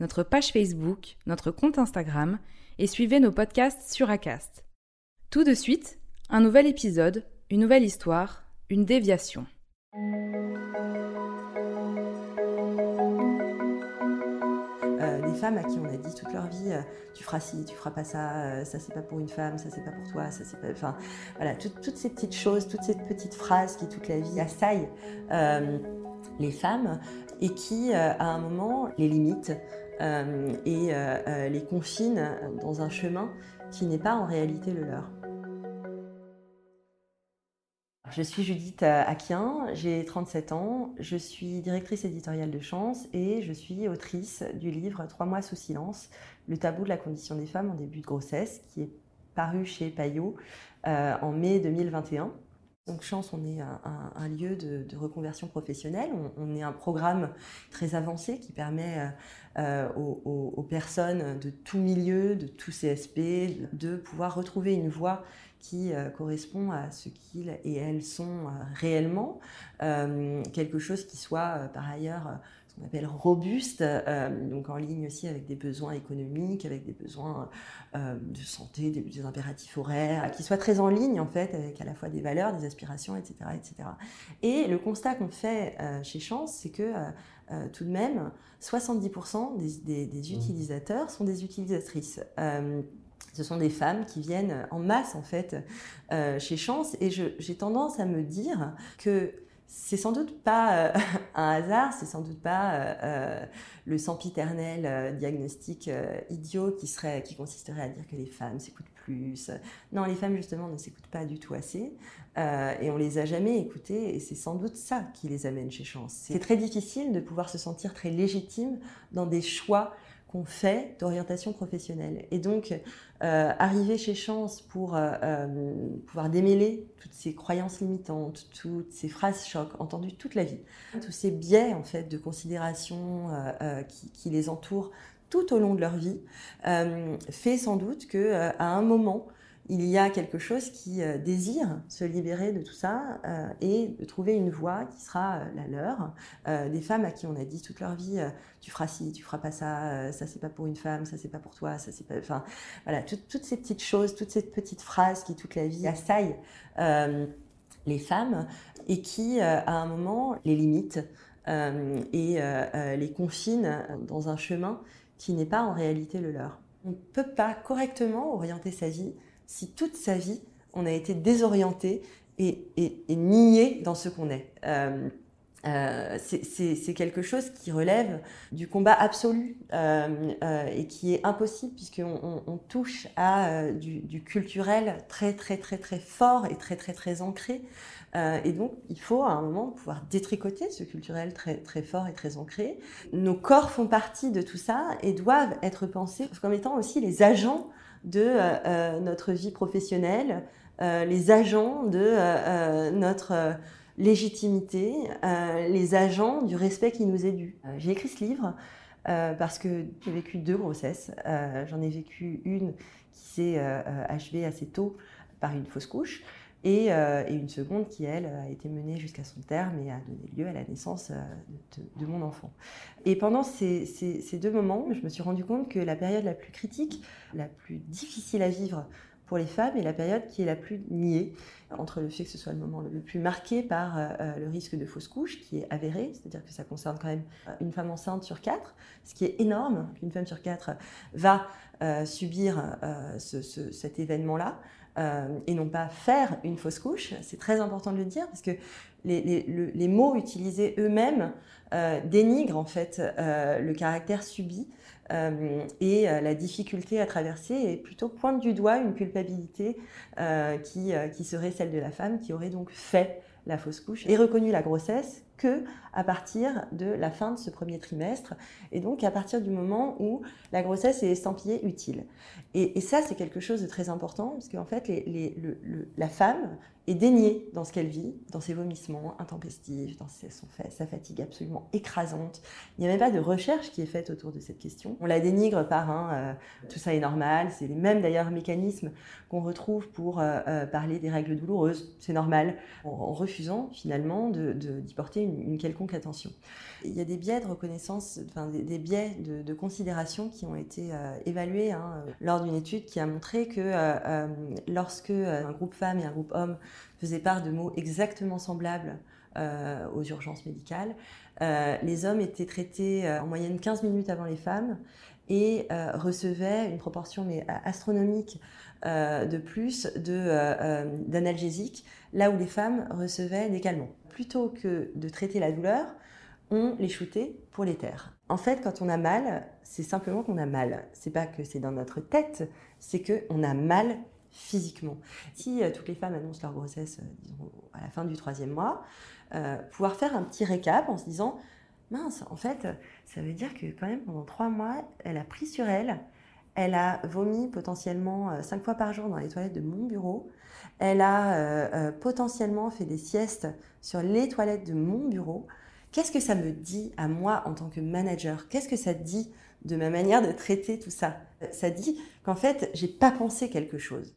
notre page Facebook, notre compte Instagram et suivez nos podcasts sur Acast. Tout de suite, un nouvel épisode, une nouvelle histoire, une déviation. Euh, des femmes à qui on a dit toute leur vie, euh, tu feras ci, tu feras pas ça, euh, ça c'est pas pour une femme, ça c'est pas pour toi, ça c'est pas, enfin voilà, tout- toutes ces petites choses, toutes ces petites phrases qui toute la vie assaillent euh, les femmes et qui à un moment les limitent et euh, euh, les confinent dans un chemin qui n'est pas en réalité le leur. Je suis Judith Aquien, j'ai 37 ans, je suis directrice éditoriale de Chance et je suis autrice du livre Trois mois sous silence, le tabou de la condition des femmes en début de grossesse, qui est paru chez Payot euh, en mai 2021. Donc Chance, on est un, lieu de, reconversion professionnelle, on, est un programme très avancé qui permet euh, euh, aux, personnes de tout milieu, de tout CSP, de pouvoir retrouver une voie qui euh, correspond à ce qu'ils et elles sont réellement, quelque chose qui soit par ailleurs ce qu'on appelle robuste, euh, donc en ligne aussi avec des besoins économiques, avec des besoins euh, de santé, des, des impératifs horaires, qui soit très en ligne en fait avec à la fois des valeurs, des aspirations, etc. etc. Et le constat qu'on fait euh, chez Chance, c'est que tout de même, 70% des, des- des utilisateurs sont des utilisatrices. Ce sont des femmes qui viennent en masse en fait chez Chance et j'ai tendance à me dire que c'est sans doute pas euh, un hasard, c'est sans doute pas euh, euh, le sempiternel diagnostic idiot qui serait, qui consisterait à dire que les femmes s'écoutent plus. Non, les femmes justement ne s'écoutent pas du tout assez et on les a jamais écoutées et c'est sans doute ça qui les amène chez Chance. C'est très difficile de pouvoir se sentir très légitime dans des choix fait d'orientation professionnelle. Et donc, euh, arriver chez Chance pour euh, euh, pouvoir démêler toutes ces croyances limitantes, toutes ces phrases chocs entendues toute la vie, tous ces biais en fait de considération qui, les entourent tout au long de leur vie, fait sans doute que à un moment il y a quelque chose qui euh, désire se libérer de tout ça euh, et de trouver une voie qui sera euh, la leur. Des femmes à qui on a dit toute leur vie, tu feras ci, tu feras pas ça, ça c'est pas pour une femme, ça c'est pas pour toi, ça c'est pas, enfin voilà, tout- toutes ces petites choses, toutes ces petites phrases qui toute la vie assaillent les femmes et qui à un moment les limitent et les confinent dans un chemin qui n'est pas en réalité le leur. On ne peut pas correctement orienter sa vie si toute sa vie on a été désorienté et, nié dans ce qu'on est. Euh, euh, c'est- quelque chose qui relève du combat absolu euh, et qui est impossible puisqu'on on, touche à du, du culturel très très très très fort et très très très ancré. Euh, et donc il faut à un moment pouvoir détricoter ce culturel très très fort et très ancré. Nos corps font partie de tout ça et doivent être pensés comme étant aussi les agents de euh, euh, notre vie professionnelle, les agents de notre légitimité, les agents du respect qui nous est dû. J'ai écrit ce livre parce que j'ai vécu deux grossesses. J'en ai vécu une qui s'est achevée assez tôt par une fausse couche et, euh, et une seconde qui, elle, a été menée jusqu'à son terme et a donné lieu à la naissance euh, de, mon enfant. Et pendant ces, deux moments, je me suis rendu compte que la période la plus critique, la plus difficile à vivre pour les femmes est la période qui est la plus niée, entre le fait que ce soit le moment le plus marqué par euh, le risque de fausse couche, qui est avéré, c'est-à-dire que ça concerne quand même une femme enceinte sur quatre, ce qui est énorme, qu'une femme sur quatre va subir cet événement-là. et non pas faire une fausse couche. C'est très important de le dire parce que les, mots utilisés eux-mêmes dénigrent en fait le caractère subi euh, et euh, la difficulté à traverser est plutôt pointe du doigt une culpabilité euh, qui serait celle de la femme qui aurait donc fait la fausse couche et reconnu la grossesse à partir de la fin de ce premier trimestre et donc à partir du moment où la grossesse est estampillée utile. Et, ça, c'est quelque chose de très important parce qu'en fait, la femme est déniée dans ce qu'elle vit, dans ses vomissements intempestifs, dans sa fatigue absolument écrasante. Il n'y a même pas de recherche qui est faite autour de cette question. On la dénigre par un euh, tout ça est normal, c'est les mêmes d'ailleurs mécanismes qu'on retrouve pour euh, euh, parler des règles douloureuses, c'est normal, en, refusant finalement d'y porter une, quelconque attention. Il y a des biais de reconnaissance, enfin des, biais de, considération qui ont été évalués hein, lors d'une étude qui a montré que euh, euh, lorsque euh, un groupe femme et un groupe homme faisaient part de mots exactement semblables aux urgences médicales, les hommes étaient traités en moyenne 15 minutes avant les femmes et recevaient une proportion mais astronomique de plus d'analgésiques, là où les femmes recevaient des calmants. Plutôt que de traiter la douleur, on les shootait pour les taire. En fait, quand on a mal, c'est simplement qu'on a mal. C'est pas que c'est dans notre tête, c'est qu'on a mal physiquement. Si euh, toutes les femmes annoncent leur grossesse, euh, disons, à la fin du troisième mois, euh, pouvoir faire un petit récap en se disant, mince, en fait, ça veut dire que quand même pendant trois mois, elle a pris sur elle, elle a vomi potentiellement cinq fois par jour dans les toilettes de mon bureau, elle a potentiellement fait des siestes sur les toilettes de mon bureau. Qu'est-ce que ça me dit à moi en tant que manager? Qu'est-ce que ça dit de ma manière de traiter tout ça? Ça dit qu'en fait, j'ai pas pensé quelque chose.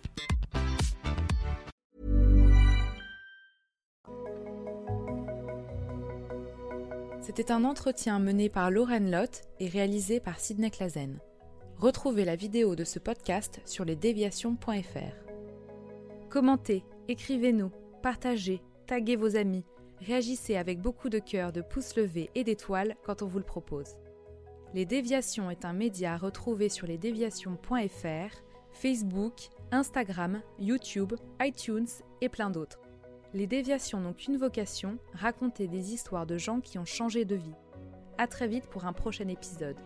C'était un entretien mené par Lauren Lott et réalisé par Sidney Clazen. Retrouvez la vidéo de ce podcast sur lesdéviations.fr. Commentez, écrivez-nous, partagez, taguez vos amis, réagissez avec beaucoup de cœur, de pouces levés et d'étoiles quand on vous le propose. Les Déviations est un média à retrouver sur lesdéviations.fr, Facebook, Instagram, YouTube, iTunes et plein d'autres. Les déviations n'ont qu'une vocation, raconter des histoires de gens qui ont changé de vie. A très vite pour un prochain épisode.